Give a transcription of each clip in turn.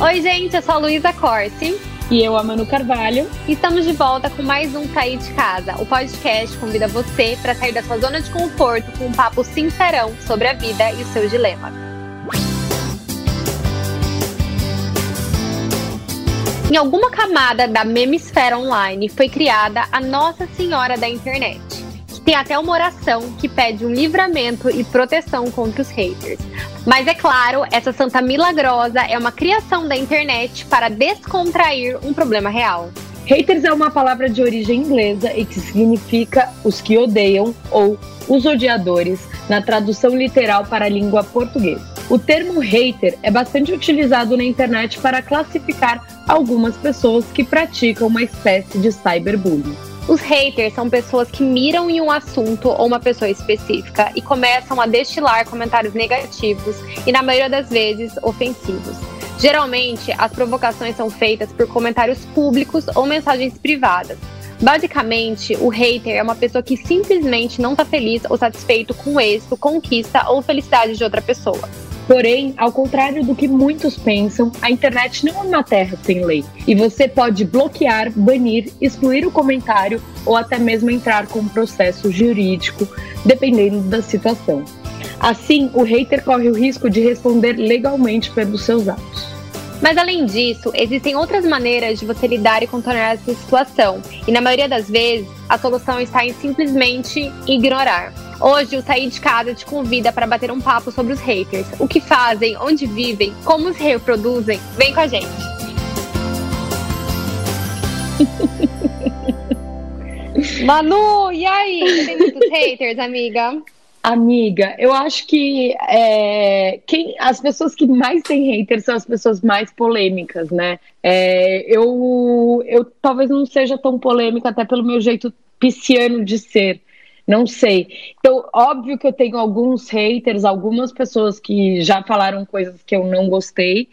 Oi, gente, eu sou a Luísa Corsi. E eu, a Manu Carvalho. Estamos de volta com mais um Sair de Casa. O podcast convida você para sair da sua zona de conforto com um papo sincerão sobre a vida e os seus dilemas. Em alguma camada da memisfera online foi criada a Nossa Senhora da Internet, tem até uma oração que pede um livramento e proteção contra os haters. Mas é claro, essa santa milagrosa é uma criação da internet para descontrair um problema real. Haters é uma palavra de origem inglesa e que significa os que odeiam ou os odiadores, na tradução literal para a língua portuguesa. O termo hater é bastante utilizado na internet para classificar algumas pessoas que praticam uma espécie de cyberbullying. Os haters são pessoas que miram em um assunto ou uma pessoa específica e começam a destilar comentários negativos e, na maioria das vezes, ofensivos. Geralmente, as provocações são feitas por comentários públicos ou mensagens privadas. Basicamente, o hater é uma pessoa que simplesmente não está feliz ou satisfeito com o êxito, conquista ou felicidade de outra pessoa. Porém, ao contrário do que muitos pensam, a internet não é uma terra sem lei. E você pode bloquear, banir, excluir o comentário ou até mesmo entrar com um processo jurídico, dependendo da situação. Assim, o hater corre o risco de responder legalmente pelos seus atos. Mas além disso, existem outras maneiras de você lidar e contornar essa situação. E na maioria das vezes, a solução está em simplesmente ignorar. Hoje, o Sair de Casa te convida para bater um papo sobre os haters, o que fazem, onde vivem, como se reproduzem. Vem com a gente! Manu, e aí? Você tem muitos haters, amiga? Amiga, eu acho que é, quem, as pessoas que mais têm haters são as pessoas mais polêmicas, né? É, eu, eu talvez não seja tão polêmica, até pelo meu jeito pisciano de ser. Não sei. Então, óbvio que eu tenho alguns haters, algumas pessoas que já falaram coisas que eu não gostei,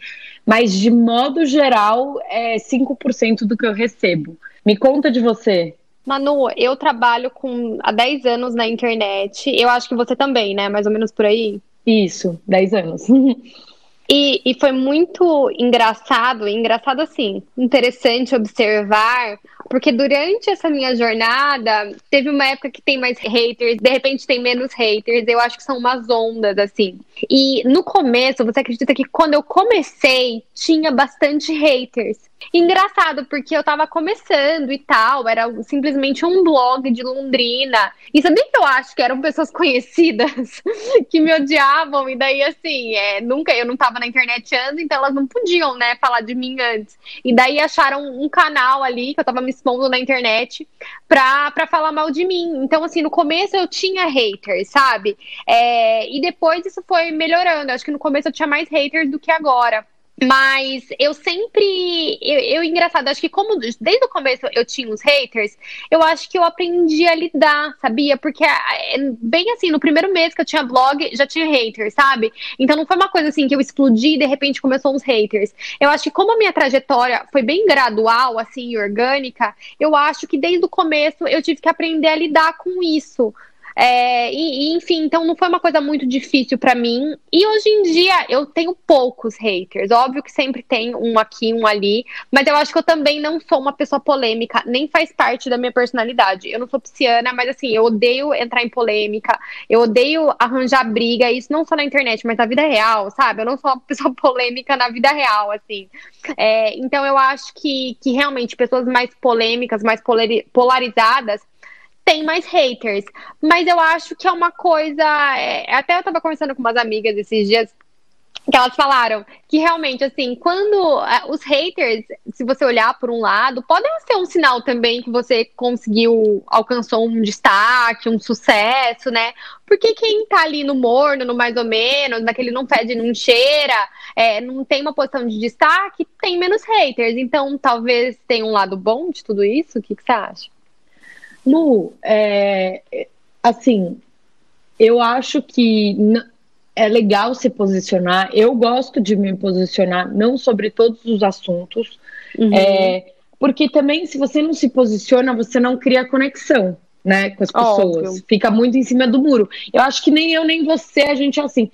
mas de modo geral é 5% do que eu recebo. Me conta de você. Manu, eu trabalho com há 10 anos na internet. Eu acho que você também, né? Mais ou menos por aí. Isso, 10 anos. E, e, foi muito engraçado, engraçado assim, interessante observar, porque durante essa minha jornada, teve uma época que tem mais haters, de repente tem menos haters, eu acho que são umas ondas, assim. E no começo, você acredita que quando eu comecei, tinha bastante haters. Engraçado, porque eu tava começando e tal, era simplesmente um blog de Londrina. E sabia que eu acho que eram pessoas conhecidas que me odiavam, e daí assim, é, nunca, eu não tava na internet antes, então elas não podiam, né, falar de mim antes. E daí acharam um canal ali que eu tava me expondo na internet pra, pra falar mal de mim. Então, assim, no começo eu tinha haters, sabe? É, e depois isso foi melhorando. Acho que no começo eu tinha mais haters do que agora. Mas eu sempre. Eu, eu, engraçado, acho que como desde o começo eu tinha os haters, eu acho que eu aprendi a lidar, sabia? Porque é, bem assim, no primeiro mês que eu tinha blog, já tinha haters, sabe? Então não foi uma coisa assim que eu explodi e de repente começou uns haters. Eu acho que como a minha trajetória foi bem gradual, assim, orgânica, eu acho que desde o começo eu tive que aprender a lidar com isso. É, e, e, enfim, então não foi uma coisa muito difícil para mim. E hoje em dia eu tenho poucos haters. Óbvio que sempre tem um aqui, um ali. Mas eu acho que eu também não sou uma pessoa polêmica, nem faz parte da minha personalidade. Eu não sou pisciana, mas assim, eu odeio entrar em polêmica, eu odeio arranjar briga, isso não só na internet, mas na vida real, sabe? Eu não sou uma pessoa polêmica na vida real, assim. É, então eu acho que, que realmente pessoas mais polêmicas, mais polarizadas, tem mais haters. Mas eu acho que é uma coisa. É, até eu tava conversando com umas amigas esses dias que elas falaram que realmente, assim, quando é, os haters, se você olhar por um lado, podem ser um sinal também que você conseguiu, alcançou um destaque, um sucesso, né? Porque quem tá ali no morno, no mais ou menos, naquele não fede, não cheira, é, não tem uma posição de destaque, tem menos haters. Então, talvez tenha um lado bom de tudo isso. O que, que você acha? Lu, é, assim, eu acho que é legal se posicionar. Eu gosto de me posicionar, não sobre todos os assuntos, uhum. é, porque também, se você não se posiciona, você não cria conexão. Né, com as pessoas, Óbvio. fica muito em cima do muro. Eu acho que nem eu nem você a gente é assim.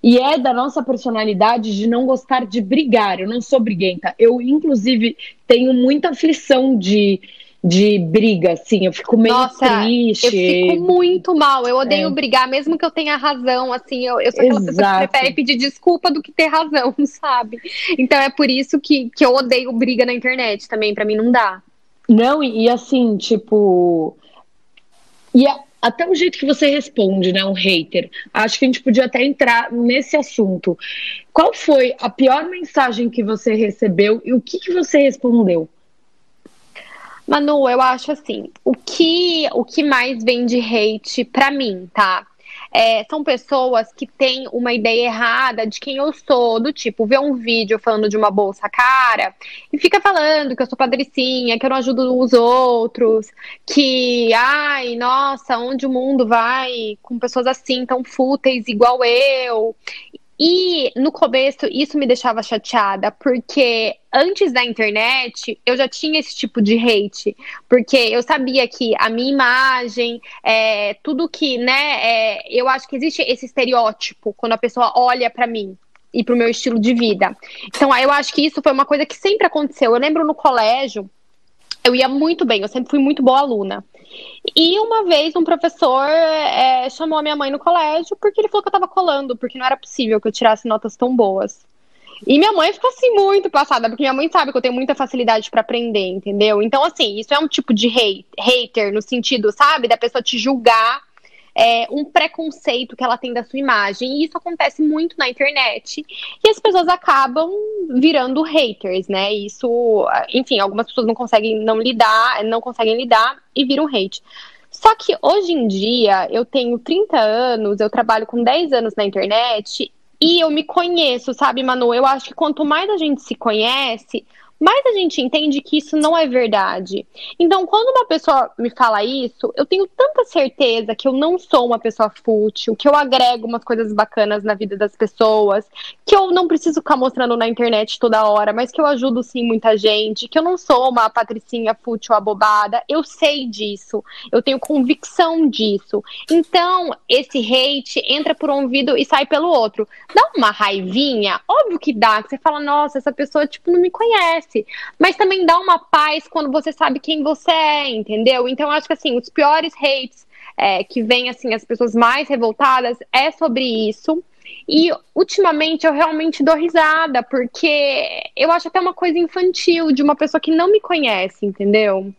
E é da nossa personalidade de não gostar de brigar. Eu não sou briguenta. Eu, inclusive, tenho muita aflição de, de briga, assim. Eu fico meio Nossa, triste. Eu fico muito mal. Eu odeio é. brigar, mesmo que eu tenha razão. Assim, eu, eu sou aquela Exato. pessoa que prefere pedir desculpa do que ter razão, sabe? Então é por isso que, que eu odeio briga na internet também. Para mim não dá. Não, e, e assim, tipo. E a, até o jeito que você responde, né, um hater. Acho que a gente podia até entrar nesse assunto. Qual foi a pior mensagem que você recebeu e o que, que você respondeu? Manu, eu acho assim, o que o que mais vem de hate para mim, tá? é, são pessoas que têm uma ideia errada de quem eu sou, do tipo, vê um vídeo falando de uma bolsa cara e fica falando que eu sou patricinha, que eu não ajudo os outros, que, ai, nossa, onde o mundo vai com pessoas assim, tão fúteis igual eu. E no começo isso me deixava chateada, porque antes da internet eu já tinha esse tipo de hate, porque eu sabia que a minha imagem, é, tudo que, né, é, eu acho que existe esse estereótipo quando a pessoa olha para mim e pro meu estilo de vida. Então, eu acho que isso foi uma coisa que sempre aconteceu. Eu lembro no colégio, eu ia muito bem, eu sempre fui muito boa aluna. E uma vez um professor é, chamou a minha mãe no colégio porque ele falou que eu tava colando, porque não era possível que eu tirasse notas tão boas. E minha mãe ficou assim muito passada, porque minha mãe sabe que eu tenho muita facilidade para aprender, entendeu? Então, assim, isso é um tipo de hate, hater, no sentido, sabe, da pessoa te julgar é, um preconceito que ela tem da sua imagem. E isso acontece muito na internet. E as pessoas acabam virando haters, né? Isso, enfim, algumas pessoas não conseguem não lidar, não conseguem lidar e viram hate. Só que hoje em dia, eu tenho 30 anos, eu trabalho com 10 anos na internet e eu me conheço, sabe, Manu? Eu acho que quanto mais a gente se conhece, mas a gente entende que isso não é verdade. Então, quando uma pessoa me fala isso, eu tenho tanta certeza que eu não sou uma pessoa fútil, que eu agrego umas coisas bacanas na vida das pessoas, que eu não preciso ficar mostrando na internet toda hora, mas que eu ajudo sim muita gente, que eu não sou uma patricinha fútil abobada. Eu sei disso, eu tenho convicção disso. Então, esse hate entra por um ouvido e sai pelo outro. Dá uma raivinha? Óbvio que dá, que você fala, nossa, essa pessoa, tipo, não me conhece mas também dá uma paz quando você sabe quem você é, entendeu? Então, acho que assim, os piores hates é, que vem assim, as pessoas mais revoltadas é sobre isso. E ultimamente eu realmente dou risada, porque eu acho até uma coisa infantil de uma pessoa que não me conhece, entendeu?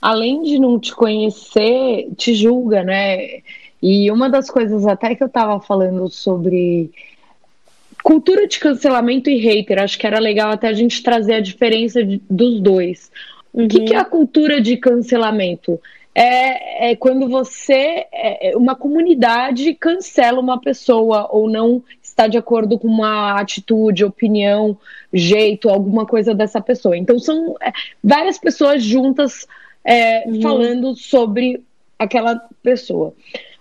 Além de não te conhecer, te julga, né? E uma das coisas até que eu tava falando sobre Cultura de cancelamento e hater, acho que era legal até a gente trazer a diferença de, dos dois. Uhum. O que, que, é a cultura de cancelamento? É, é quando você, é, é, uma comunidade cancela uma pessoa ou não está de acordo com uma atitude, opinião, jeito, alguma coisa dessa pessoa. Então são é, várias pessoas juntas é, uhum. falando sobre aquela pessoa.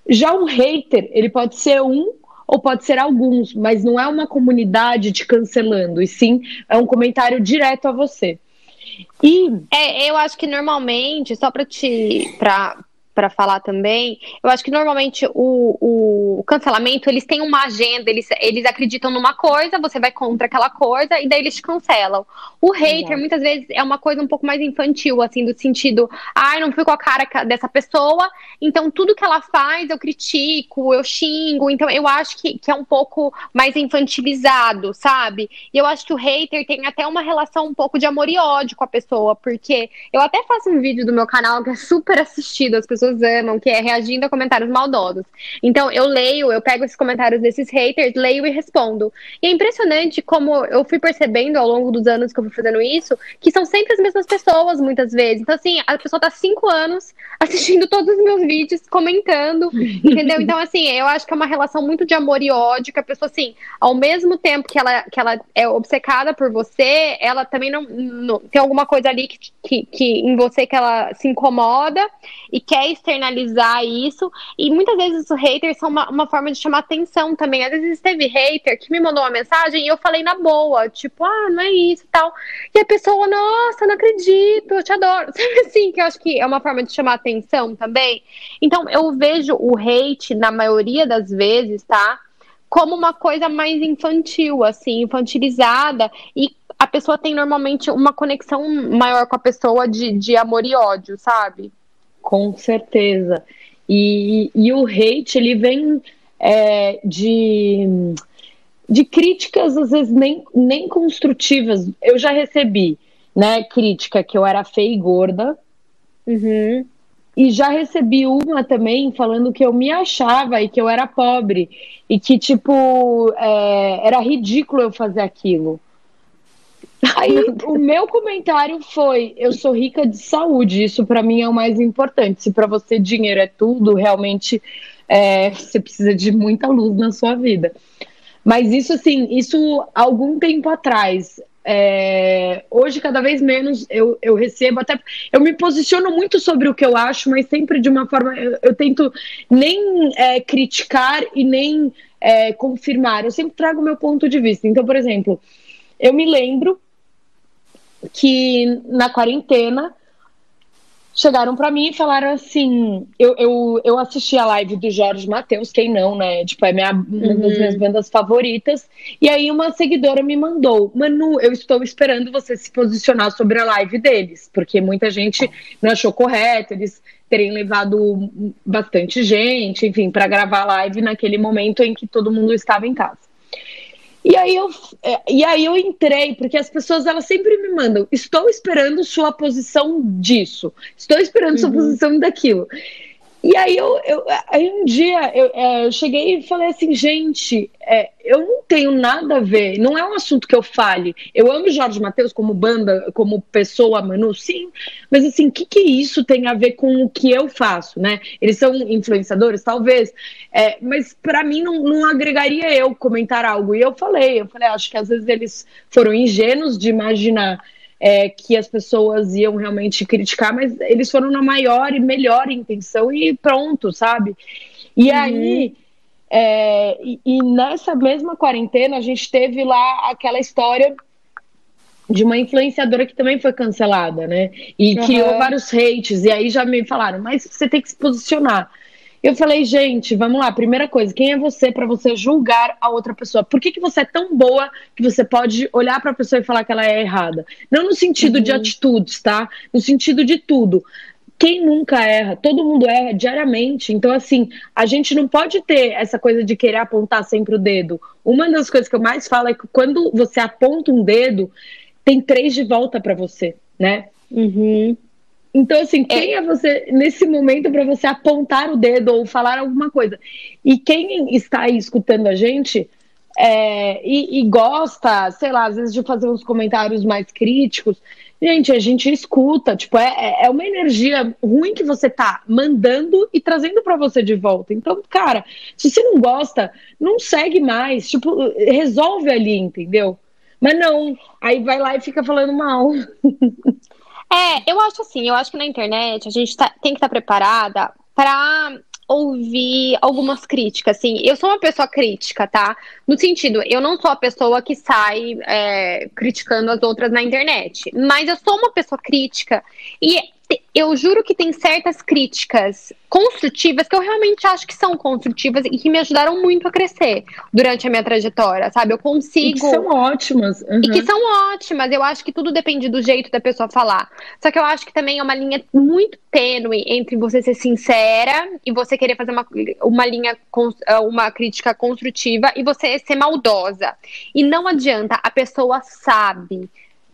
Já um hater, ele pode ser um ou pode ser alguns, mas não é uma comunidade te cancelando, e sim é um comentário direto a você. E é, eu acho que normalmente, só para te para falar também, eu acho que normalmente o, o cancelamento, eles têm uma agenda, eles, eles acreditam numa coisa, você vai contra aquela coisa e daí eles te cancelam. O hater, muitas vezes, é uma coisa um pouco mais infantil, assim, do sentido, ai, ah, não fui com a cara dessa pessoa, então tudo que ela faz eu critico, eu xingo, então eu acho que, que é um pouco mais infantilizado, sabe? E eu acho que o hater tem até uma relação um pouco de amor e ódio com a pessoa, porque eu até faço um vídeo do meu canal que é super assistido, as pessoas pessoas amam, que é reagindo a comentários maldosos. Então, eu leio, eu pego esses comentários desses haters, leio e respondo. E é impressionante como eu fui percebendo ao longo dos anos que eu fui fazendo isso, que são sempre as mesmas pessoas, muitas vezes. Então, assim, a pessoa tá cinco anos assistindo todos os meus vídeos, comentando, entendeu? Então, assim, eu acho que é uma relação muito de amor e ódio, que a pessoa, assim, ao mesmo tempo que ela, que ela é obcecada por você, ela também não, não tem alguma coisa ali que, que, que em você que ela se incomoda e quer externalizar isso. E muitas vezes os haters são uma, uma, forma de chamar atenção também. Às vezes teve hater que me mandou uma mensagem e eu falei na boa, tipo, ah, não é isso e tal. E a pessoa, nossa, não acredito, eu te adoro. Sabe assim, que eu acho que é uma forma de chamar atenção também. Então, eu vejo o hate, na maioria das vezes, tá? como uma coisa mais infantil, assim, infantilizada, e a pessoa tem normalmente uma conexão maior com a pessoa de, de amor e ódio, sabe? Com certeza. E, e o hate, ele vem é, de, de críticas, às vezes, nem, nem construtivas. Eu já recebi, né, crítica que eu era feia e gorda. Uhum. E já recebi uma também falando que eu me achava e que eu era pobre. E que, tipo, é, era ridículo eu fazer aquilo. Aí o meu comentário foi: eu sou rica de saúde, isso para mim é o mais importante. Se para você dinheiro é tudo, realmente é, você precisa de muita luz na sua vida. Mas isso assim, isso algum tempo atrás. É, hoje, cada vez menos eu, eu recebo, até eu me posiciono muito sobre o que eu acho, mas sempre de uma forma. Eu, eu tento nem é, criticar e nem é, confirmar, eu sempre trago o meu ponto de vista. Então, por exemplo, eu me lembro que na quarentena chegaram para mim e falaram assim: eu, eu, eu assisti a live do Jorge Matheus, quem não, né? Tipo, é minha, uma das uhum. minhas bandas favoritas. E aí uma seguidora me mandou: Manu, eu estou esperando você se posicionar sobre a live deles, porque muita gente não achou correto, eles terem levado bastante gente, enfim, para gravar a live naquele momento em que todo mundo estava em casa. E aí eu, é, e aí eu entrei, porque as pessoas elas sempre me mandam, estou esperando sua posição disso, estou esperando uhum. sua posição daquilo. E aí eu, eu aí um dia eu, é, eu, cheguei e falei assim, gente, é, eu não tenho nada a ver, não é um assunto que eu fale. Eu amo Jorge Matheus como banda, como pessoa, Manu, sim, mas assim, o que, que isso tem a ver com o que eu faço, né? Eles são influenciadores, talvez, é, mas para mim não, não agregaria eu comentar algo. E eu falei, eu falei, acho que às vezes eles foram ingênuos de imaginar é, que as pessoas iam realmente criticar, mas eles foram na maior e melhor intenção e pronto, sabe? E uhum. aí. É, e, e, nessa mesma quarentena, a gente teve lá aquela história de uma influenciadora que também foi cancelada, né? E uhum. criou vários hates. E aí já me falaram, mas você tem que se posicionar. Eu falei, gente, vamos lá. Primeira coisa, quem é você para você julgar a outra pessoa? Por que, que você é tão boa que você pode olhar para a pessoa e falar que ela é errada? Não no sentido uhum. de atitudes, tá? No sentido de tudo. Quem nunca erra? Todo mundo erra diariamente. Então, assim, a gente não pode ter essa coisa de querer apontar sempre o dedo. Uma das coisas que eu mais falo é que quando você aponta um dedo, tem três de volta para você, né? Uhum. Então, assim, quem é, é você nesse momento para você apontar o dedo ou falar alguma coisa? E quem está aí escutando a gente é, e, e, gosta, sei lá, às vezes de fazer uns comentários mais críticos, gente, a gente escuta, tipo, é, é, é uma energia ruim que você tá mandando e trazendo para você de volta. Então, cara, se você não gosta, não segue mais, tipo, resolve ali, entendeu? Mas não, aí vai lá e fica falando mal. É, eu acho assim, eu acho que na internet a gente tá, tem que estar tá preparada para ouvir algumas críticas, assim. Eu sou uma pessoa crítica, tá? No sentido, eu não sou a pessoa que sai é, criticando as outras na internet, mas eu sou uma pessoa crítica e eu juro que tem certas críticas construtivas que eu realmente acho que são construtivas e que me ajudaram muito a crescer durante a minha trajetória, sabe? Eu consigo. E que são ótimas. Uhum. E que são ótimas. Eu acho que tudo depende do jeito da pessoa falar. Só que eu acho que também é uma linha muito tênue entre você ser sincera e você querer fazer uma, uma linha, uma crítica construtiva e você ser maldosa. E não adianta, a pessoa sabe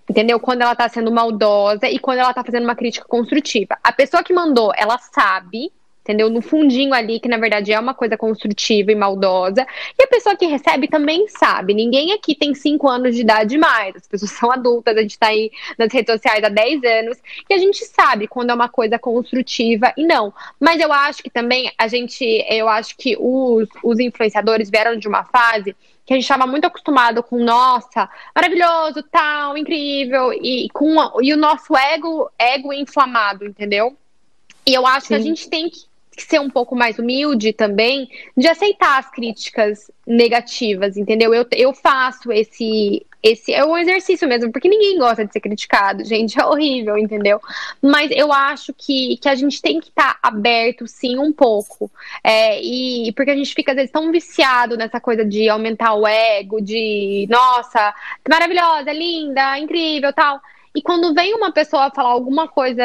Entendeu? Quando ela tá sendo maldosa e quando ela tá fazendo uma crítica construtiva. A pessoa que mandou, ela sabe, entendeu? No fundinho ali, que na verdade é uma coisa construtiva e maldosa. E a pessoa que recebe também sabe. Ninguém aqui tem 5 anos de idade mais. As pessoas são adultas, a gente tá aí nas redes sociais há 10 anos. E a gente sabe quando é uma coisa construtiva e não. Mas eu acho que também a gente, eu acho que os, os influenciadores vieram de uma fase que a gente estava muito acostumado com, nossa, maravilhoso, tal, incrível, e com e o nosso ego, ego inflamado, entendeu? E eu acho Sim. que a gente tem que ser um pouco mais humilde também de aceitar as críticas negativas, entendeu? Eu, eu faço esse esse é um exercício mesmo, porque ninguém gosta de ser criticado, gente, é horrível, entendeu? Mas eu acho que, que a gente tem que estar tá aberto, sim, um pouco. É, e porque a gente fica, às vezes, tão viciado nessa coisa de aumentar o ego, de nossa, maravilhosa, linda, incrível tal. E quando vem uma pessoa falar alguma coisa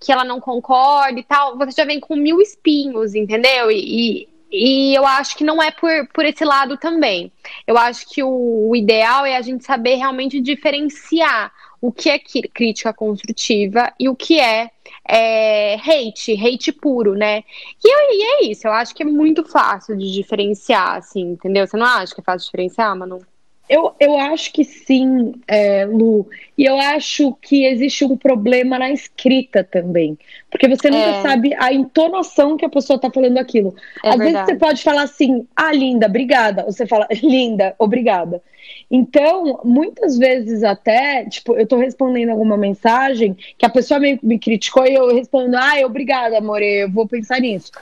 que ela não concorda e tal, você já vem com mil espinhos, entendeu? E, e eu acho que não é por, por esse lado também. Eu acho que o, o ideal é a gente saber realmente diferenciar o que é crítica construtiva e o que é, é hate, hate puro, né? E, e, é isso, eu acho que é muito fácil de diferenciar, assim, entendeu? Você não acha que é fácil diferenciar, Manu? Eu, eu acho que sim, é, Lu. E eu acho que existe um problema na escrita também. Porque você nunca é. sabe a entonação que a pessoa está falando aquilo. É Às verdade. vezes você pode falar assim, ah, linda, obrigada. Ou você fala, linda, obrigada. Então, muitas vezes até, tipo, eu tô respondendo alguma mensagem que a pessoa me, me criticou e eu respondo, ah, obrigada, amor, eu vou pensar nisso.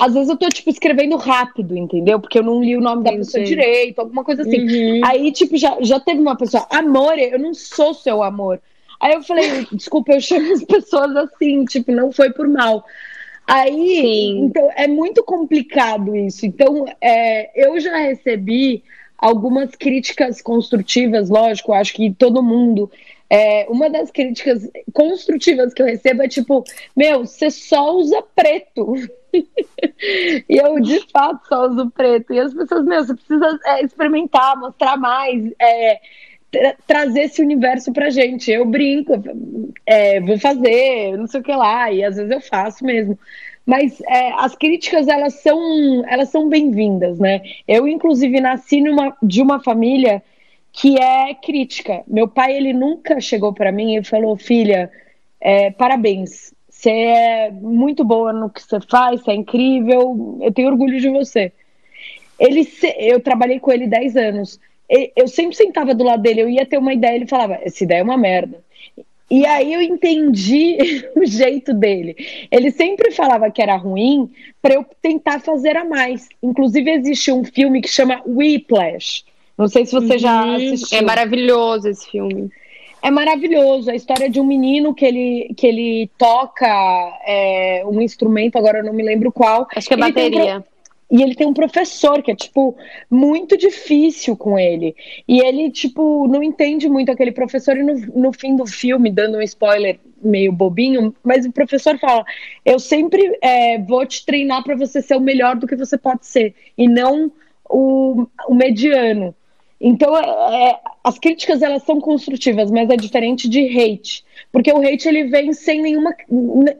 Às vezes eu tô, tipo, escrevendo rápido, entendeu? Porque eu não li o nome da pessoa direito, alguma coisa assim. Uhum. Aí, tipo, já, já teve uma pessoa, amor, eu não sou seu amor. Aí eu falei, desculpa, eu chamo as pessoas assim, tipo, não foi por mal. Aí, Sim. então, é muito complicado isso. Então, é, eu já recebi algumas críticas construtivas, lógico, acho que todo mundo. É, uma das críticas construtivas que eu recebo é tipo, meu, você só usa preto. e eu, de fato, só uso preto. E as pessoas, meu, você precisa é, experimentar, mostrar mais, é, tra trazer esse universo pra gente. Eu brinco, é, vou fazer, não sei o que lá, e às vezes eu faço mesmo. Mas é, as críticas, elas são, elas são bem-vindas, né? Eu, inclusive, nasci numa, de uma família que é crítica. Meu pai, ele nunca chegou para mim e falou, filha, é, parabéns, você é muito boa no que você faz, você é incrível, eu tenho orgulho de você. Ele, eu trabalhei com ele 10 anos. Eu sempre sentava do lado dele, eu ia ter uma ideia, ele falava, essa ideia é uma merda. E aí eu entendi o jeito dele. Ele sempre falava que era ruim para eu tentar fazer a mais. Inclusive existe um filme que chama Whiplash. Não sei se você uhum, já assistiu. É maravilhoso esse filme. É maravilhoso. A história de um menino que ele, que ele toca é, um instrumento, agora eu não me lembro qual. Acho que é ele bateria. E ele tem um professor que é, tipo, muito difícil com ele. E ele, tipo, não entende muito aquele professor. E no, no fim do filme, dando um spoiler meio bobinho, mas o professor fala: Eu sempre é, vou te treinar para você ser o melhor do que você pode ser. E não o, o mediano. Então, é, é, as críticas elas são construtivas, mas é diferente de hate, porque o hate ele vem sem nenhuma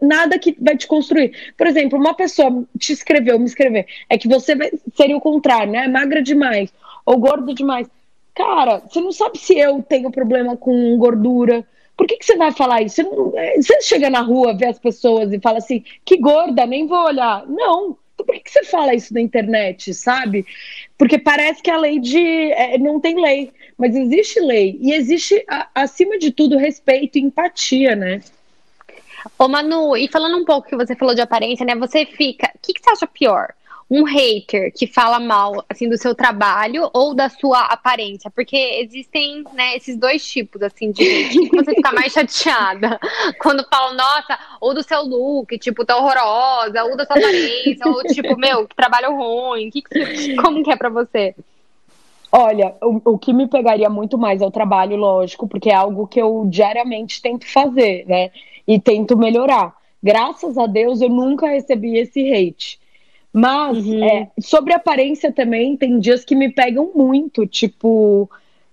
nada que vai te construir. Por exemplo, uma pessoa te escreveu, me escrever, é que você vai, seria o contrário, né? Magra demais ou gordo demais. Cara, você não sabe se eu tenho problema com gordura. Por que, que você vai falar isso? Você, não, é, você chega na rua, vê as pessoas e fala assim, que gorda, nem vou olhar. Não, por que, você fala isso na internet, sabe? Porque parece que a lei de. É, não tem lei, mas existe lei. E existe, a, acima de tudo, respeito e empatia, né? Ô, Manu, e falando um pouco que você falou de aparência, né? Você fica. O que, que você acha pior? Um hater que fala mal assim do seu trabalho ou da sua aparência, porque existem né, esses dois tipos assim de gente que você fica mais chateada quando falam nossa ou do seu look tipo tá horrorosa ou da sua aparência ou tipo meu que trabalho ruim, que, que como que é para você? Olha, o, o que me pegaria muito mais é o trabalho, lógico, porque é algo que eu diariamente tento fazer, né? E tento melhorar. Graças a Deus eu nunca recebi esse hate. Mas uhum. é, sobre aparência também, tem dias que me pegam muito, tipo.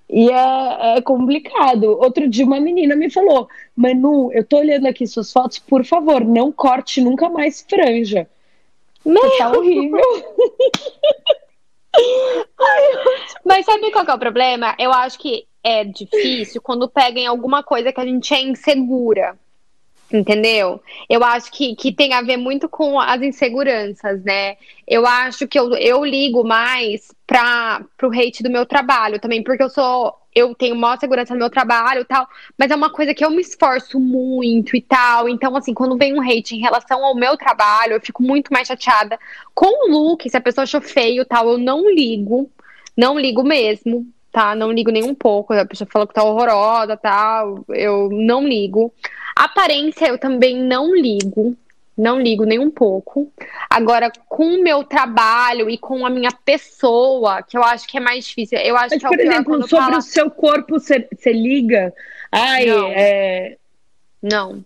E é, é, complicado. Outro dia uma menina me falou: Manu, eu tô olhando aqui suas fotos, por favor, não corte nunca mais franja. Não. Tá horrível. Mas sabe qual é o problema? Eu acho que é difícil quando pega em alguma coisa que a gente é insegura. Entendeu? Eu acho que, que tem a ver muito com as inseguranças, né? Eu acho que eu, eu ligo mais para o hate do meu trabalho também, porque eu sou eu tenho maior segurança no meu trabalho e tal, mas é uma coisa que eu me esforço muito e tal. Então, assim, quando vem um hate em relação ao meu trabalho, eu fico muito mais chateada. Com o look, se a pessoa achou feio e tal, eu não ligo. Não ligo mesmo, tá? Não ligo nem um pouco. A pessoa falou que tá horrorosa, tal. Eu não ligo. Aparência, eu também não ligo não ligo nem um pouco. Agora, com o meu trabalho e com a minha pessoa, que eu acho que é mais difícil. Eu acho Mas, que é por exemplo, sobre fala... o seu corpo, você liga? Ai, não. É... não.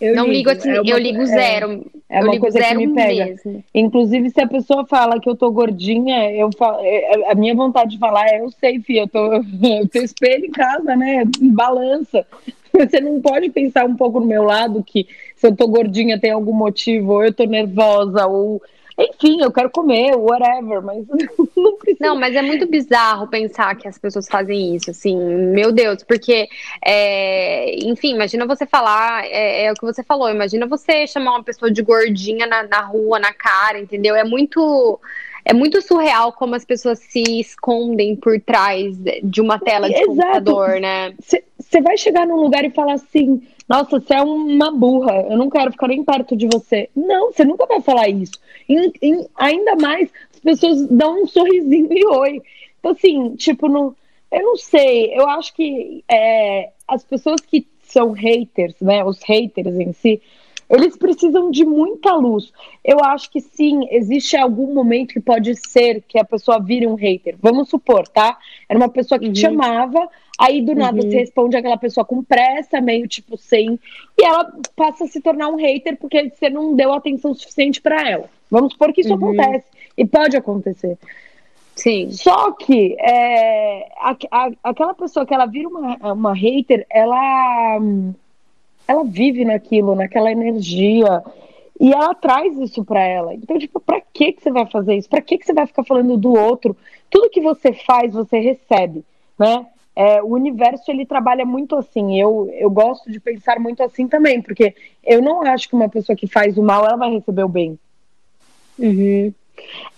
Eu não ligo, ligo assim, é uma, eu ligo é, zero. É, é uma coisa que me pega. Mesmo. Inclusive, se a pessoa fala que eu tô gordinha, eu falo, é, a minha vontade de falar é eu sei, filho, eu tô, eu tenho espelho em casa, né? Balança. Você não pode pensar um pouco no meu lado que se eu tô gordinha tem algum motivo, ou eu tô nervosa, ou enfim, eu quero comer, whatever, mas não precisa. Não, mas é muito bizarro pensar que as pessoas fazem isso, assim, meu Deus, porque, é, enfim, imagina você falar, é, é, o que você falou, imagina você chamar uma pessoa de gordinha na, na rua, na cara, entendeu? É muito é muito surreal como as pessoas se escondem por trás de uma tela de Exato. computador, né? Você vai chegar num lugar e falar assim: nossa, você é uma burra, eu não quero ficar nem perto de você. Não, você nunca vai falar isso. E, e, ainda mais, as pessoas dão um sorrisinho e oi. Então, assim, tipo, não, eu não sei, eu acho que é, as pessoas que são haters, né, os haters em si, eles precisam de muita luz. Eu acho que sim, existe algum momento que pode ser que a pessoa vire um hater. Vamos supor, tá? Era uma pessoa que uhum. te amava, aí do nada uhum. você responde aquela pessoa com pressa, meio tipo sem, e ela passa a se tornar um hater porque você não deu atenção suficiente para ela. Vamos supor que isso uhum. acontece. E pode acontecer. Sim. Só que é, a, a, aquela pessoa que ela vira uma, uma hater, ela ela vive naquilo, naquela energia. E ela traz isso para ela. Então, tipo, pra que, que você vai fazer isso? Pra que, que você vai ficar falando do outro? Tudo que você faz, você recebe, né? É, o universo, ele trabalha muito assim. Eu, eu gosto de pensar muito assim também, porque eu não acho que uma pessoa que faz o mal, ela vai receber o bem. Uhum.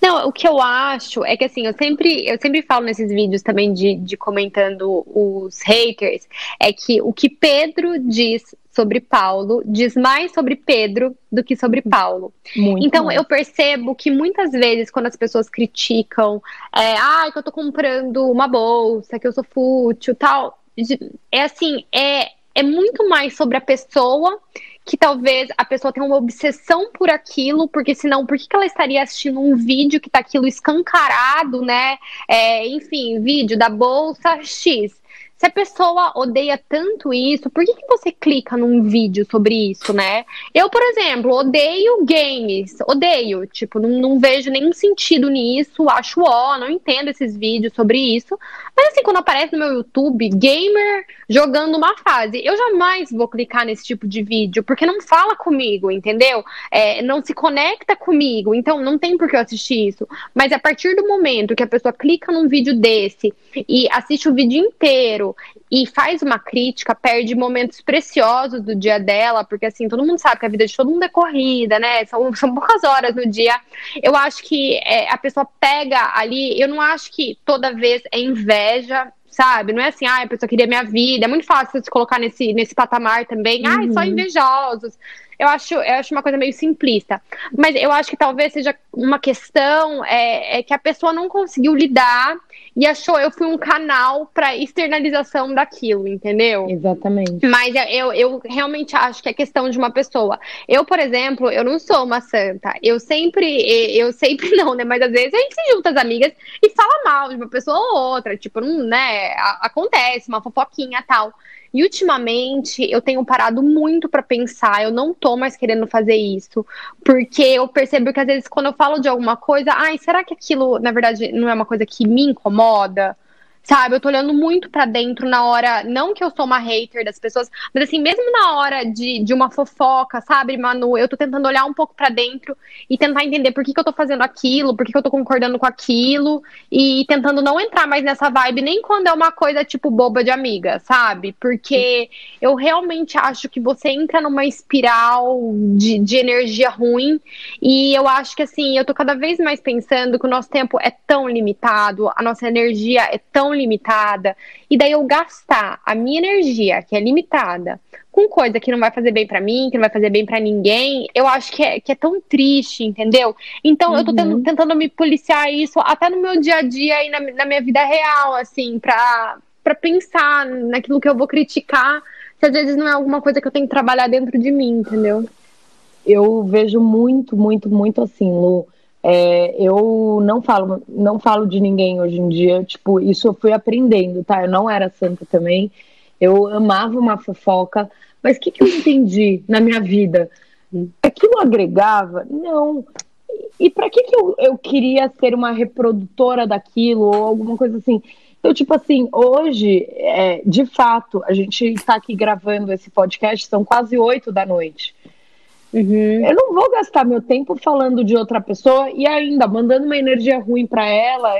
Não, o que eu acho é que assim, eu sempre, eu sempre falo nesses vídeos também de, de comentando os haters, é que o que Pedro diz sobre Paulo diz mais sobre Pedro do que sobre Paulo. Muito então mais. eu percebo que muitas vezes quando as pessoas criticam, é, ah, que eu tô comprando uma bolsa, que eu sou fútil, tal, é assim, é, é muito mais sobre a pessoa que talvez a pessoa tenha uma obsessão por aquilo, porque senão, por que, que ela estaria assistindo um vídeo que tá aquilo escancarado, né? É, enfim, vídeo da bolsa X. Se a pessoa odeia tanto isso, por que, que você clica num vídeo sobre isso, né? Eu, por exemplo, odeio games. Odeio. Tipo, não, não vejo nenhum sentido nisso. Acho ó, não entendo esses vídeos sobre isso. Mas assim, quando aparece no meu YouTube, gamer jogando uma fase, eu jamais vou clicar nesse tipo de vídeo, porque não fala comigo, entendeu? É, não se conecta comigo. Então, não tem por que eu assistir isso. Mas a partir do momento que a pessoa clica num vídeo desse e assiste o vídeo inteiro, e faz uma crítica, perde momentos preciosos do dia dela, porque assim, todo mundo sabe que a vida de todo mundo é corrida, né? São, são poucas horas no dia. Eu acho que é, a pessoa pega ali, eu não acho que toda vez é inveja, sabe? Não é assim, ah, a pessoa queria minha vida. É muito fácil se colocar nesse, nesse patamar também. Uhum. Ai, só invejosos. Eu acho, eu acho uma coisa meio simplista. Mas eu acho que talvez seja uma questão é, é que a pessoa não conseguiu lidar e achou eu fui um canal para externalização daquilo, entendeu? Exatamente. Mas eu, eu realmente acho que é questão de uma pessoa. Eu, por exemplo, eu não sou uma santa. Eu sempre, eu sempre não, né? Mas às vezes a gente se junta as amigas e fala mal de uma pessoa ou outra, tipo, não, né? Acontece uma fofoquinha tal. E ultimamente eu tenho parado muito para pensar, eu não tô mais querendo fazer isso, porque eu percebo que às vezes quando eu falo de alguma coisa, ai, será que aquilo na verdade não é uma coisa que me incomoda? Sabe, eu tô olhando muito para dentro na hora. Não que eu sou uma hater das pessoas, mas assim, mesmo na hora de, de uma fofoca, sabe, Manu? Eu tô tentando olhar um pouco para dentro e tentar entender por que, que eu tô fazendo aquilo, por que, que eu tô concordando com aquilo, e tentando não entrar mais nessa vibe, nem quando é uma coisa tipo boba de amiga, sabe? Porque eu realmente acho que você entra numa espiral de, de energia ruim, e eu acho que assim, eu tô cada vez mais pensando que o nosso tempo é tão limitado, a nossa energia é tão limitada, e daí eu gastar a minha energia, que é limitada, com coisa que não vai fazer bem para mim, que não vai fazer bem para ninguém, eu acho que é, que é tão triste, entendeu? Então uhum. eu tô tendo, uhum. tentando me policiar isso até no meu dia a dia e na, na minha vida real, assim, pra, pra pensar naquilo que eu vou criticar, se às vezes não é alguma coisa que eu tenho que trabalhar dentro de mim, entendeu? Eu vejo muito, muito, muito assim, Lu. É, eu não falo, não falo de ninguém hoje em dia, tipo, isso eu fui aprendendo, tá? Eu não era santa também. Eu amava uma fofoca, mas o que, que eu entendi na minha vida? Aquilo agregava? Não. E para que, que eu, eu queria ser uma reprodutora daquilo ou alguma coisa assim? Então, tipo assim, hoje, é, de fato, a gente está aqui gravando esse podcast, são quase oito da noite. Uhum. Eu não vou gastar meu tempo falando de outra pessoa e ainda mandando uma energia ruim para ela.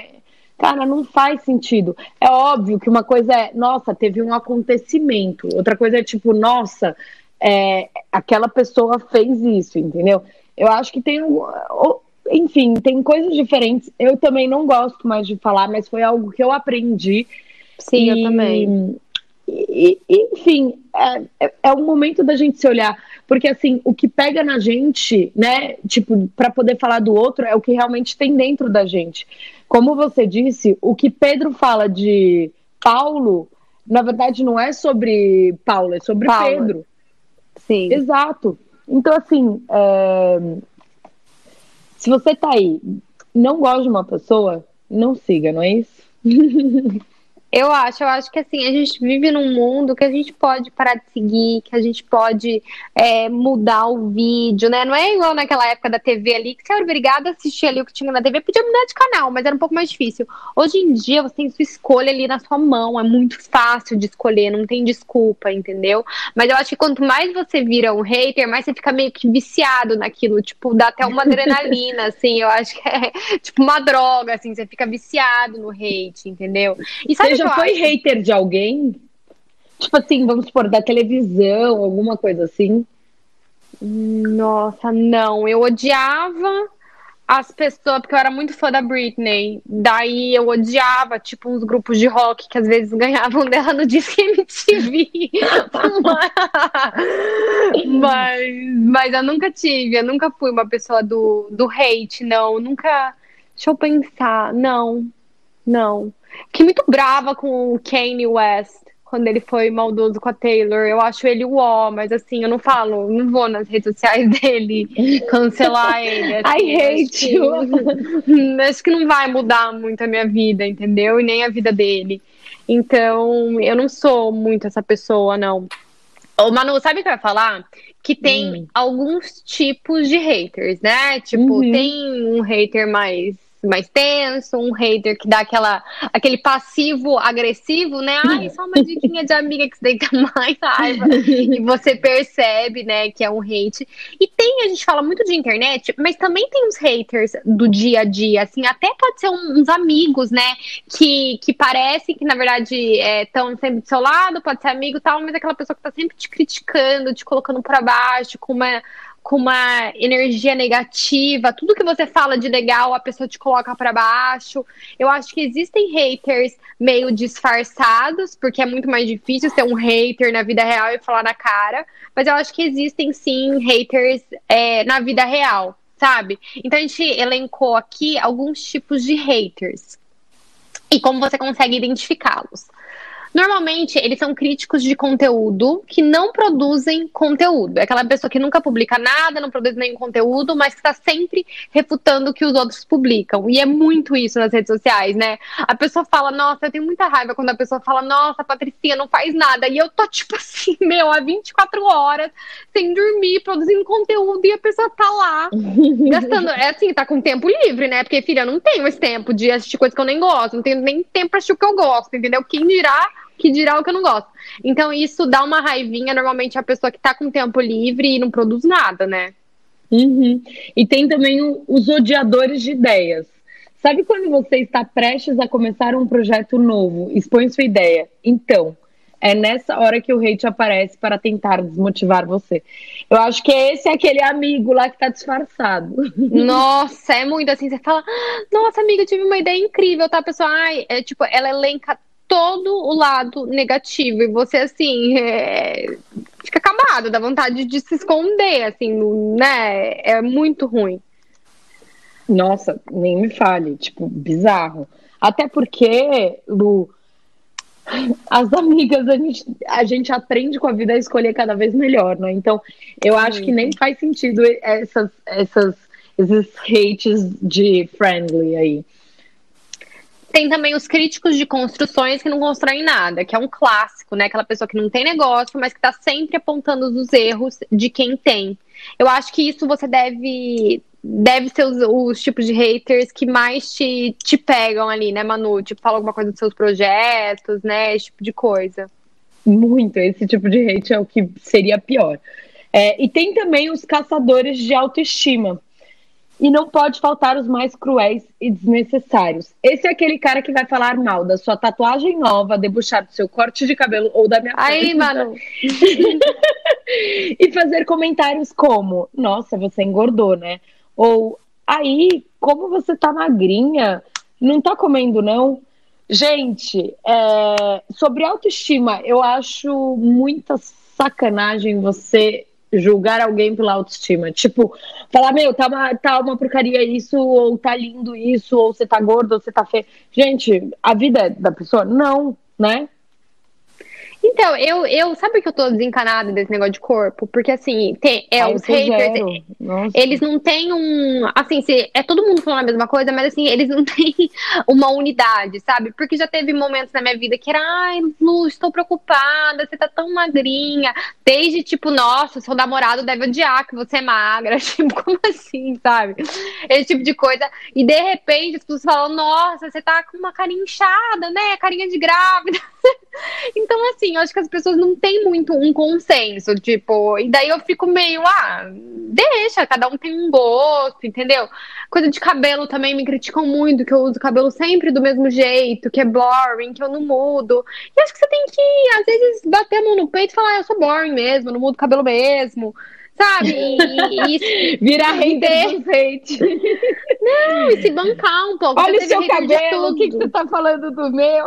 Cara, não faz sentido. É óbvio que uma coisa é, nossa, teve um acontecimento. Outra coisa é tipo, nossa, é, aquela pessoa fez isso, entendeu? Eu acho que tem. Enfim, tem coisas diferentes. Eu também não gosto mais de falar, mas foi algo que eu aprendi. Sim, e, eu também. E, enfim, é, é, é o momento da gente se olhar. Porque, assim, o que pega na gente, né, tipo, para poder falar do outro, é o que realmente tem dentro da gente. Como você disse, o que Pedro fala de Paulo, na verdade, não é sobre Paulo, é sobre Paulo. Pedro. Sim. Exato. Então, assim, é... se você tá aí, não gosta de uma pessoa, não siga, não é isso? Eu acho, eu acho que assim, a gente vive num mundo que a gente pode parar de seguir, que a gente pode é, mudar o vídeo, né? Não é igual naquela época da TV ali, que você era obrigado a assistir ali o que tinha na TV, podia mudar de canal, mas era um pouco mais difícil. Hoje em dia você tem sua escolha ali na sua mão, é muito fácil de escolher, não tem desculpa, entendeu? Mas eu acho que quanto mais você vira um hater, mais você fica meio que viciado naquilo, tipo, dá até uma adrenalina, assim, eu acho que é tipo uma droga, assim, você fica viciado no hate, entendeu? E sabe já foi hater de alguém? Tipo assim, vamos supor, da televisão, alguma coisa assim? Nossa, não. Eu odiava as pessoas, porque eu era muito fã da Britney. Daí eu odiava, tipo, uns grupos de rock que às vezes ganhavam dela no Disque MTV. mas, mas eu nunca tive, eu nunca fui uma pessoa do, do hate, não. Nunca. Deixa eu pensar. Não, não. Fiquei muito brava com o Kanye West quando ele foi maldoso com a Taylor. Eu acho ele o ó, mas assim, eu não falo, não vou nas redes sociais dele cancelar ele. Assim, I hate acho que, you. acho que não vai mudar muito a minha vida, entendeu? E nem a vida dele. Então, eu não sou muito essa pessoa, não. Ô, Manu, sabe o que eu ia falar? Que tem hum. alguns tipos de haters, né? Tipo, uhum. tem um hater mais mais tenso, um hater que dá aquela, aquele passivo agressivo, né? Ai, só uma diquinha de amiga que se deita mais raiva. e você percebe, né, que é um hate. E tem, a gente fala muito de internet, mas também tem uns haters do dia a dia, assim, até pode ser uns amigos, né, que, que parece que, na verdade, estão é, sempre do seu lado, pode ser amigo e tal, mas é aquela pessoa que tá sempre te criticando, te colocando para baixo, com uma com uma energia negativa, tudo que você fala de legal, a pessoa te coloca para baixo. Eu acho que existem haters meio disfarçados, porque é muito mais difícil ser um hater na vida real e falar na cara, mas eu acho que existem sim haters é, na vida real, sabe? Então a gente elencou aqui alguns tipos de haters e como você consegue identificá-los. Normalmente, eles são críticos de conteúdo que não produzem conteúdo. É aquela pessoa que nunca publica nada, não produz nenhum conteúdo, mas que está sempre refutando o que os outros publicam. E é muito isso nas redes sociais, né? A pessoa fala, nossa, eu tenho muita raiva quando a pessoa fala, nossa, Patricinha não faz nada. E eu tô, tipo assim, meu, há 24 horas, sem dormir, produzindo conteúdo, e a pessoa tá lá, gastando. É assim, tá com tempo livre, né? Porque, filha, eu não tenho esse tempo de assistir coisas que eu nem gosto, não tenho nem tempo pra assistir o que eu gosto, entendeu? Quem dirá que dirá o que eu não gosto. Então isso dá uma raivinha normalmente a pessoa que tá com tempo livre e não produz nada, né? Uhum. E tem também o, os odiadores de ideias. Sabe quando você está prestes a começar um projeto novo, expõe sua ideia? Então, é nessa hora que o hate aparece para tentar desmotivar você. Eu acho que esse é aquele amigo lá que tá disfarçado. Nossa, é muito assim. Você fala, nossa, amiga, eu tive uma ideia incrível, tá? A pessoa, ai, é, tipo, ela elenca todo o lado negativo. E você, assim, é... fica acabado, dá vontade de se esconder, assim, né? É muito ruim. Nossa, nem me fale, tipo, bizarro. Até porque, Lu, as amigas, a gente, a gente aprende com a vida a escolher cada vez melhor, né? Então, eu acho que nem faz sentido essas, essas, esses hates de friendly aí. Tem também os críticos de construções que não constroem nada, que é um clássico, né? Aquela pessoa que não tem negócio, mas que tá sempre apontando os erros de quem tem. Eu acho que isso você deve deve ser os, os, tipos de haters que mais te, te pegam ali, né, Manu? Tipo, fala alguma coisa dos seus projetos, né? Esse tipo de coisa. Muito, esse tipo de hate é o que seria pior. É, e tem também os caçadores de autoestima. E não pode faltar os mais cruéis e desnecessários. Esse é aquele cara que vai falar mal da sua tatuagem nova, debuxar do seu corte de cabelo ou da minha Aí, mano. e fazer comentários como: Nossa, você engordou, né? Ou aí, como você tá magrinha, não tá comendo, não? Gente, é, sobre autoestima, eu acho muita sacanagem você julgar alguém pela autoestima. Tipo, falar, meu, tá uma, tá uma porcaria isso, ou tá lindo isso, ou você tá gordo, ou você tá feio. Gente, a vida é da pessoa? Não, né? Então, eu, eu sabe que eu tô desencanada desse negócio de corpo? Porque assim, tem, é, os haters, eles não têm um. Assim, se, é todo mundo falando a mesma coisa, mas assim, eles não têm uma unidade, sabe? Porque já teve momentos na minha vida que era, ai, Lu, estou preocupada, você tá tão magrinha. Desde tipo, nossa, seu namorado deve odiar que você é magra. Tipo, como assim, sabe? Esse tipo de coisa. E de repente as pessoas falam, nossa, você tá com uma carinha inchada, né? Carinha de grávida. então, assim, eu acho que as pessoas não têm muito um consenso, tipo, e daí eu fico meio, ah, deixa, cada um tem um gosto, entendeu? Coisa de cabelo também me criticam muito, que eu uso cabelo sempre do mesmo jeito, que é boring, que eu não mudo. E acho que você tem que, às vezes, bater a mão no peito e falar, ah, eu sou boring mesmo, não mudo cabelo mesmo sabe? E, e, Virar render. Não, e se bancar um pouco. Olha o seu cabelo, o que, que você tá falando do meu?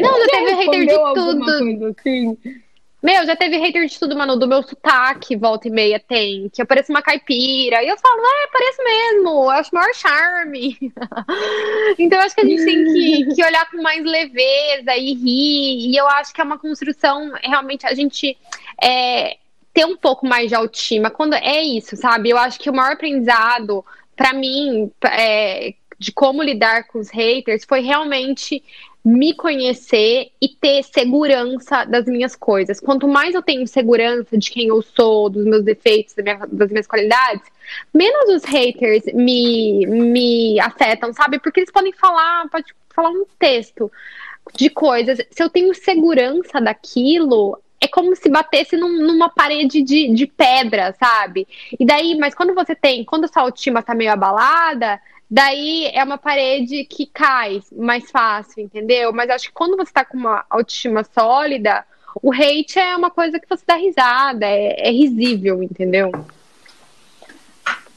Não, já teve hater de tudo. Assim? Meu, já teve hater de tudo, mano. Do meu sotaque, volta e meia tem. Que eu pareço uma caipira. E eu falo, é, parece mesmo. Eu acho maior charme. então eu acho que a gente tem que, que olhar com mais leveza e rir. E eu acho que é uma construção, realmente, a gente. É, ter um pouco mais de autoestima. Quando é isso, sabe? Eu acho que o maior aprendizado, para mim, é, de como lidar com os haters, foi realmente me conhecer e ter segurança das minhas coisas. Quanto mais eu tenho segurança de quem eu sou, dos meus defeitos, das minhas qualidades, menos os haters me, me afetam, sabe? Porque eles podem falar, pode falar um texto de coisas. Se eu tenho segurança daquilo, é como se batesse num, numa parede de, de pedra, sabe? E daí, mas quando você tem, quando a sua autoestima tá meio abalada, Daí é uma parede que cai mais fácil, entendeu? Mas acho que quando você tá com uma autoestima sólida, o hate é uma coisa que você dá risada, é, é risível, entendeu?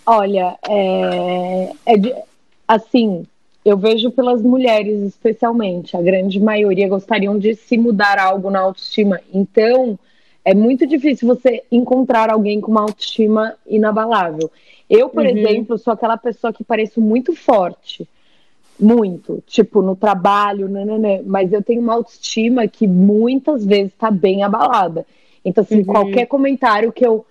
Olha, é, é assim, eu vejo pelas mulheres especialmente, a grande maioria gostariam de se mudar algo na autoestima. Então, é muito difícil você encontrar alguém com uma autoestima inabalável. Eu, por uhum. exemplo, sou aquela pessoa que pareço muito forte. Muito. Tipo, no trabalho, nananã, mas eu tenho uma autoestima que muitas vezes está bem abalada. Então, assim, uhum. qualquer comentário que eu.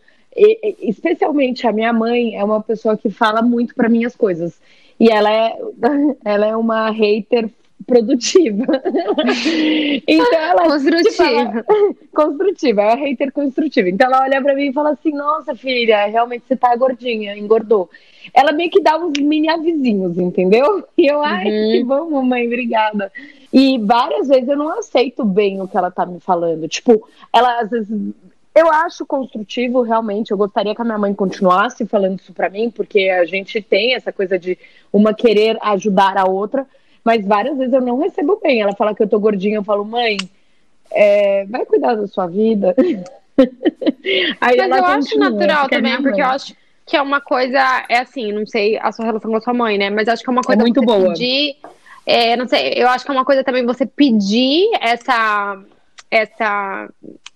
Especialmente a minha mãe é uma pessoa que fala muito para mim as coisas. E ela é, ela é uma hater produtiva. então ela construtiva. Tipo, ela, construtiva, é a hater construtiva. Então ela olha para mim e fala assim: "Nossa, filha, realmente você tá gordinha, engordou". Ela meio que dá uns mini avisinhos, entendeu? E eu, ai, uhum. que bom, mamãe, obrigada. E várias vezes eu não aceito bem o que ela tá me falando. Tipo, ela às vezes eu acho construtivo, realmente. Eu gostaria que a minha mãe continuasse falando isso para mim, porque a gente tem essa coisa de uma querer ajudar a outra. Mas várias vezes eu não recebo bem. Ela fala que eu tô gordinha, eu falo, mãe, é, vai cuidar da sua vida. Aí Mas eu acho natural é também, porque eu acho que é uma coisa, é assim, não sei a sua relação com a sua mãe, né? Mas acho que é uma coisa é muito boa. Pedir, É, não sei, eu acho que é uma coisa também você pedir essa, essa,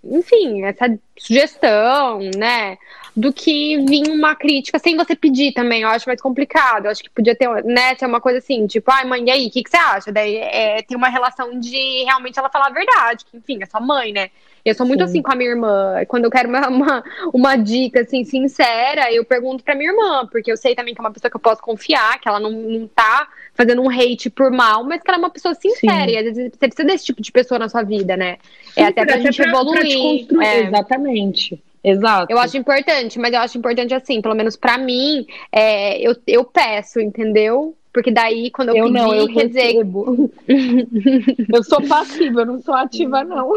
enfim, essa sugestão, né? Do que vir uma crítica sem você pedir também. Eu acho mais complicado. Eu acho que podia ter, né, ser uma coisa assim, tipo, ai, mãe, e aí, o que, que você acha? Daí é, tem uma relação de realmente ela falar a verdade, que, enfim, é sua mãe, né? Eu sou muito Sim. assim com a minha irmã. Quando eu quero uma, uma, uma, dica, assim, sincera, eu pergunto pra minha irmã, porque eu sei também que é uma pessoa que eu posso confiar, que ela não, não tá fazendo um hate por mal, mas que ela é uma pessoa sincera. Sim. E às vezes você precisa desse tipo de pessoa na sua vida, né? É Sim, é até pra, gente pra, evoluir. Pra é. Exatamente. Exato. Eu acho importante, mas eu acho importante assim, pelo menos para mim, é, eu, eu peço, entendeu? Porque daí, quando eu, eu pedir, não, eu quer dizer... eu sou passiva, eu não sou ativa, não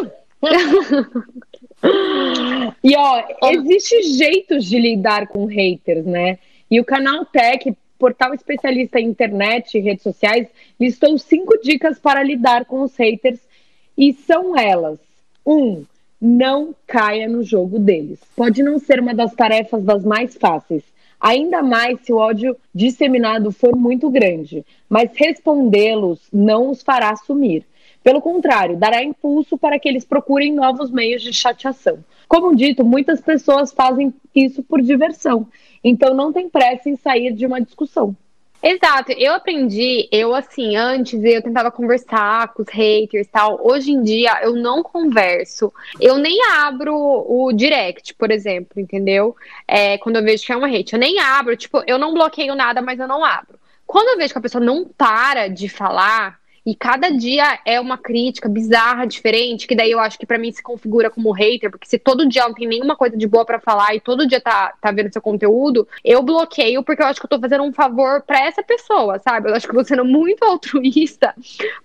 e ó, existe jeitos de lidar com haters, né? E o canal Tech, portal especialista em internet e redes sociais, listou cinco dicas para lidar com os haters. E são elas: um, não caia no jogo deles. Pode não ser uma das tarefas das mais fáceis, ainda mais se o ódio disseminado for muito grande, mas respondê-los não os fará sumir. Pelo contrário, dará impulso para que eles procurem novos meios de chateação. Como dito, muitas pessoas fazem isso por diversão, então não tem pressa em sair de uma discussão. Exato, eu aprendi, eu assim, antes eu tentava conversar com os haters e tal. Hoje em dia eu não converso, eu nem abro o direct, por exemplo, entendeu? É, quando eu vejo que é uma hate, eu nem abro, tipo, eu não bloqueio nada, mas eu não abro. Quando eu vejo que a pessoa não para de falar, e cada dia é uma crítica bizarra, diferente, que daí eu acho que para mim se configura como hater, porque se todo dia não tem nenhuma coisa de boa para falar e todo dia tá, tá vendo seu conteúdo, eu bloqueio porque eu acho que eu tô fazendo um favor para essa pessoa, sabe? Eu acho que eu tô sendo muito altruísta,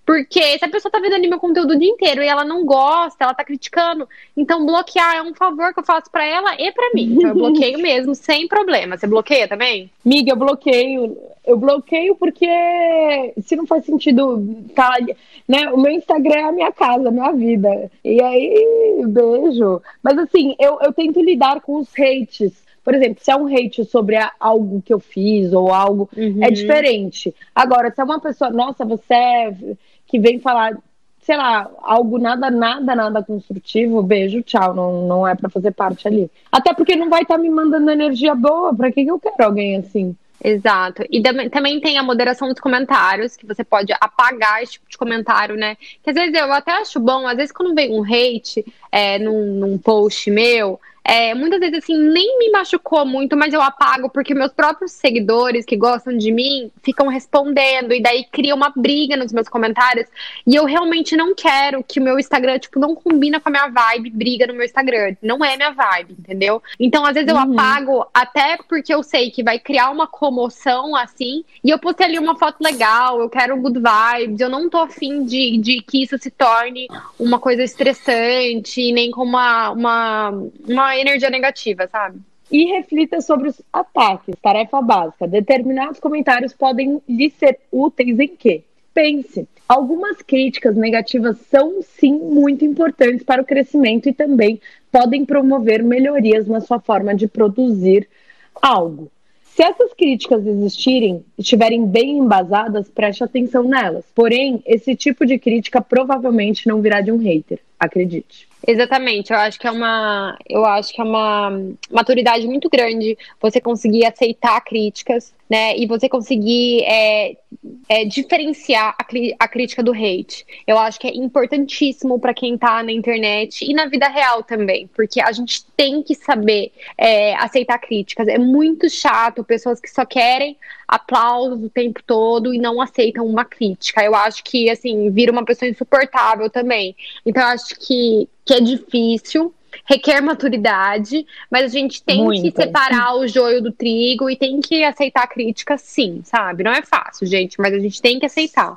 porque se a pessoa tá vendo ali meu conteúdo o dia inteiro e ela não gosta, ela tá criticando, então bloquear é um favor que eu faço para ela e para mim. Então eu bloqueio mesmo, sem problema. Você bloqueia também? Miga, eu bloqueio. Eu bloqueio porque se não faz sentido tá, né? O meu Instagram é a minha casa, a minha vida. E aí, beijo. Mas assim, eu, eu tento lidar com os hates. Por exemplo, se é um hate sobre algo que eu fiz ou algo, é uhum. é diferente. Agora, se é uma pessoa, nossa, você é, que vem falar, sei lá, algo nada, nada, nada construtivo, beijo, tchau, não, não é para fazer parte ali. Até porque não vai estar tá me mandando energia boa, pra que, que eu quero alguém assim? Exato. E também tem a moderação dos comentários, que você pode apagar esse tipo de comentário, né? Que às vezes eu até acho bom, às vezes quando vem um hate é, num, num post meu, é, muitas vezes, assim, nem me machucou muito, mas eu apago porque meus próprios seguidores que gostam de mim ficam respondendo e daí cria uma briga nos meus comentários. E eu realmente não quero que o meu Instagram, tipo, não combina com a minha vibe, briga no meu Instagram. Não é minha vibe, entendeu? Então, às vezes eu uhum. apago até porque eu sei que vai criar uma comoção assim. E eu postei ali uma foto legal, eu quero good vibes, eu não tô afim de, de que isso se torne uma coisa estressante, nem com uma, uma, uma energia negativa, sabe? E reflita sobre os ataques. Tarefa básica. Determinados comentários podem lhe ser úteis em quê? Pense. Algumas críticas negativas são sim muito importantes para o crescimento e também podem promover melhorias na sua forma de produzir algo. Se essas críticas existirem, estiverem bem embasadas, preste atenção nelas. Porém, esse tipo de crítica provavelmente não virá de um hater, acredite. Exatamente, eu acho que é uma, eu acho que é uma maturidade muito grande você conseguir aceitar críticas, né? E você conseguir é, é, diferenciar a, a, crítica do hate. Eu acho que é importantíssimo para quem tá na internet e na vida real também, porque a gente tem que saber é, aceitar críticas. É muito chato pessoas que só querem aplausos o tempo todo e não aceitam uma crítica. Eu acho que, assim, vira uma pessoa insuportável também. Então, eu acho que, que é difícil requer maturidade, mas a gente tem Muita. que separar o joio do trigo e tem que aceitar a crítica, sim, sabe? Não é fácil, gente, mas a gente tem que aceitar.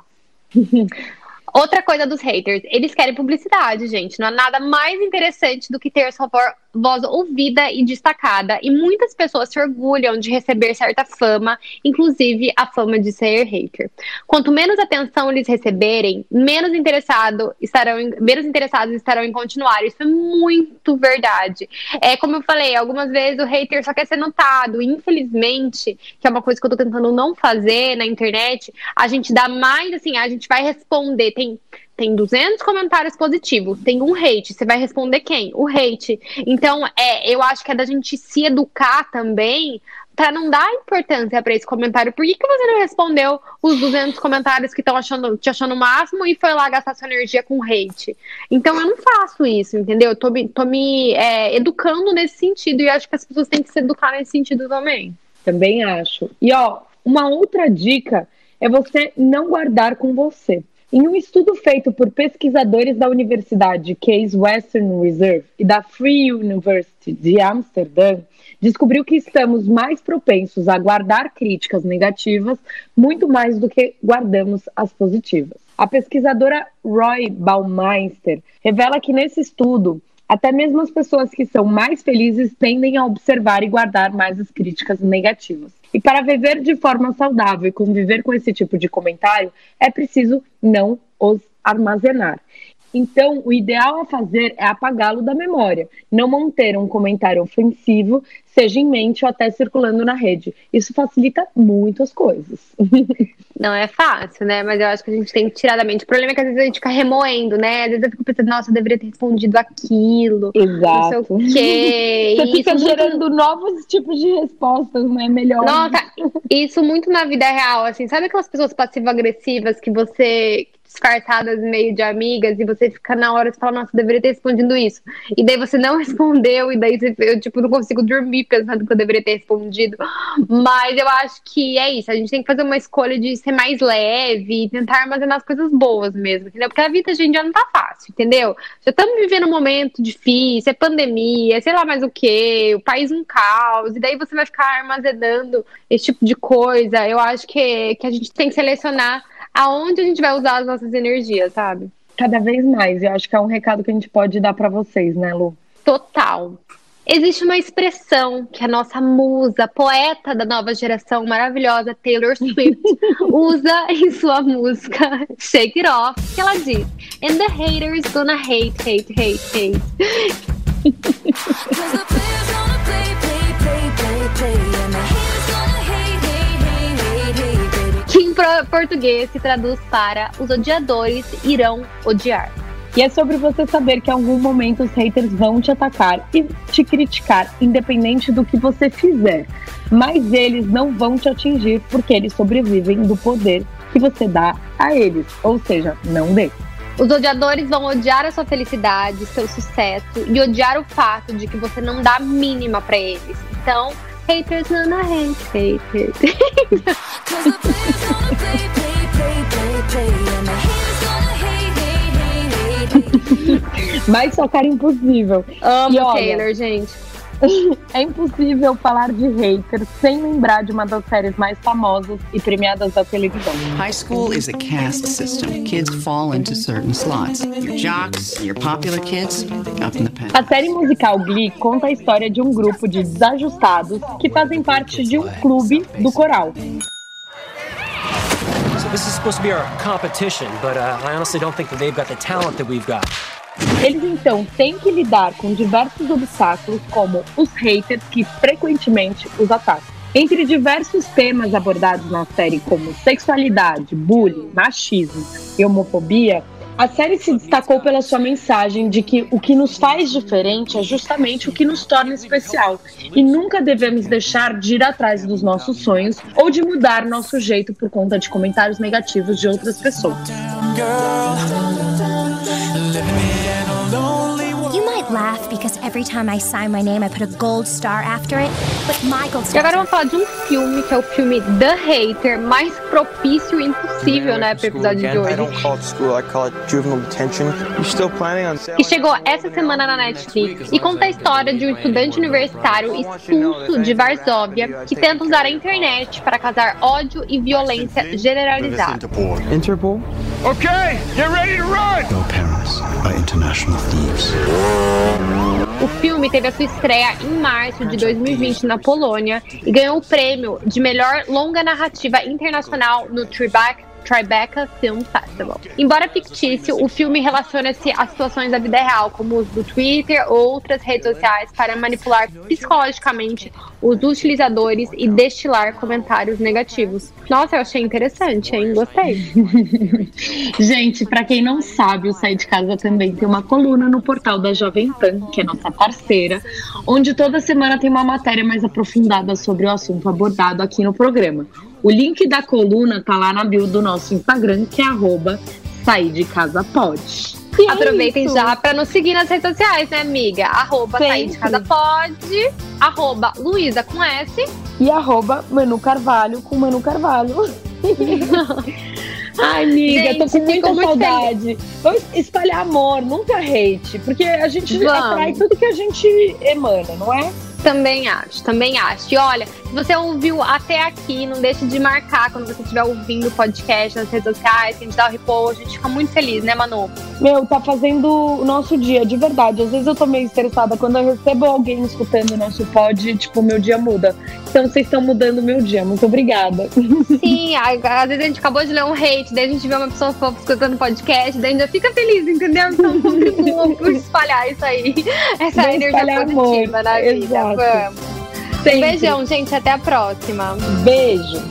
Outra coisa dos haters, eles querem publicidade, gente. Não há nada mais interessante do que ter sua, voz ouvida e destacada, e muitas pessoas se orgulham de receber certa fama, inclusive a fama de ser hater. Quanto menos atenção eles receberem, menos, interessado estarão em, menos interessados estarão em continuar. Isso é muito verdade. É como eu falei, algumas vezes o hater só quer ser notado, e infelizmente, que é uma coisa que eu tô tentando não fazer na internet, a gente dá mais assim, a gente vai responder, tem tem 200 comentários positivos, tem um hate. Você vai responder quem? O hate. Então, é, eu acho que é da gente se educar também para não dar importância para esse comentário. Por que, que você não respondeu os 200 comentários que estão achando, te achando o máximo e foi lá gastar sua energia com hate? Então, eu não faço isso, entendeu? Eu tô, tô me é, educando nesse sentido e acho que as pessoas têm que se educar nesse sentido também. Também acho. E, ó, uma outra dica é você não guardar com você. Em um estudo feito por pesquisadores da Universidade Case Western Reserve e da Free University de Amsterdã, descobriu que estamos mais propensos a guardar críticas negativas muito mais do que guardamos as positivas. A pesquisadora Roy Baumeister revela que nesse estudo até mesmo as pessoas que são mais felizes tendem a observar e guardar mais as críticas negativas. E para viver de forma saudável e conviver com esse tipo de comentário, é preciso não os armazenar. Então, o ideal a fazer é apagá-lo da memória, não manter um comentário ofensivo, seja em mente ou até circulando na rede. Isso facilita muitas coisas. Não é fácil, né? Mas eu acho que a gente tem que tirar da mente. O problema é que às vezes a gente fica remoendo, né? Às vezes eu fico pensando, nossa, eu deveria ter respondido aquilo. Exato. Não sei o quê. Você fica gerando muito... novos tipos de respostas, né? Melhor. Nossa, isso muito na vida real, assim. Sabe aquelas pessoas passivo-agressivas que você disfarçadas meio de amigas e você fica na hora e fala, nossa, deveria ter respondido isso. E daí você não respondeu e daí eu, tipo, não consigo dormir pensando que eu deveria ter respondido. Mas eu acho que é isso, a gente tem que fazer uma escolha de ser mais leve e tentar armazenar as coisas boas mesmo, entendeu? Porque a vida, a gente, já não tá fácil, entendeu? Já estamos vivendo um momento difícil, é pandemia, sei lá mais o que, o país um caos, e daí você vai ficar armazenando esse tipo de coisa. Eu acho que, que a gente tem que selecionar aonde a gente vai usar as nossas energias, sabe? Cada vez mais. Eu acho que é um recado que a gente pode dar para vocês, né, Lu? Total. Existe uma expressão que a nossa musa, poeta da nova geração maravilhosa, Taylor Swift, usa em sua música Shake It Off, que ela diz: And the haters gonna hate, hate, hate, hate. Português se traduz para os odiadores irão odiar. E é sobre você saber que em algum momento os haters vão te atacar e te criticar, independente do que você fizer. Mas eles não vão te atingir porque eles sobrevivem do poder que você dá a eles. Ou seja, não dê. Os odiadores vão odiar a sua felicidade, seu sucesso e odiar o fato de que você não dá a mínima para eles. Então, haters gonna hate, hate, hate. Mas só cara impossível. Amo e, olha, Taylor, gente. É impossível falar de hater sem lembrar de uma das séries mais famosas e premiadas da televisão. High school is a caste system. Kids fall into certain slots. Your jocks, your popular kids, up in the pen. A série musical Glee conta a história de um grupo de desajustados que fazem parte de um clube do coral. So this is supposed to be our competition, but uh, I honestly don't think that they've got the talent that we've got. Eles então têm que lidar com diversos obstáculos, como os haters que frequentemente os atacam. Entre diversos temas abordados na série, como sexualidade, bullying, machismo e homofobia, a série se destacou pela sua mensagem de que o que nos faz diferente é justamente o que nos torna especial e nunca devemos deixar de ir atrás dos nossos sonhos ou de mudar nosso jeito por conta de comentários negativos de outras pessoas. Laugh because every time I sign my name I put a gold star after it. But my gold star. E agora vamos falar de um filme que é o filme The Hater, mais propício impossível, né, pro episódio de hoje. E chegou essa semana na Netflix e conta a história de um estudante universitário expulso de Varsóvia que tenta usar a internet para causar ódio e violência generalizada. Interpol? Okay, get ready to run! No parents are international thieves. O filme teve a sua estreia em março de 2020 na Polônia e ganhou o prêmio de melhor longa narrativa internacional no Tribeca Tribeca Film Festival. Embora fictício, o filme relaciona-se a situações da vida real, como o uso do Twitter ou outras redes sociais para manipular psicologicamente os utilizadores e destilar comentários negativos. Nossa, eu achei interessante, hein? Gostei. Gente, para quem não sabe, o Sai de Casa também tem uma coluna no portal da Jovem Pan, que é nossa parceira, onde toda semana tem uma matéria mais aprofundada sobre o assunto abordado aqui no programa. O link da coluna tá lá na bio do nosso Instagram, que é arroba sair de casa pode. E Aproveitem é já para nos seguir nas redes sociais, né, amiga? Arroba sair de casa pode, arroba Luísa com S e arroba Manu Carvalho com Manu Carvalho. Ai, amiga, gente, tô com muita saudade. Vamos espalhar amor, nunca hate, porque a gente Vamos. atrai tudo que a gente emana, não é? Também acho, também acho. E olha, se você ouviu até aqui, não deixe de marcar quando você estiver ouvindo o podcast nas redes sociais, que a gente dá o repost, a gente fica muito feliz, né, Manu? Meu, tá fazendo o nosso dia, de verdade. Às vezes eu tô meio estressada. Quando eu recebo alguém escutando o nosso pod, tipo, meu dia muda. Então vocês estão mudando o meu dia. Muito obrigada. Sim, às vezes a gente acabou de ler um hate, daí a gente vê uma pessoa fofa escutando podcast, daí a gente já fica feliz, entendeu? Então contribua por espalhar isso aí. Essa Vou energia positiva amor. na vida. Exato. Vamos. Sempre. Um beijão, gente. Até a próxima. Beijo.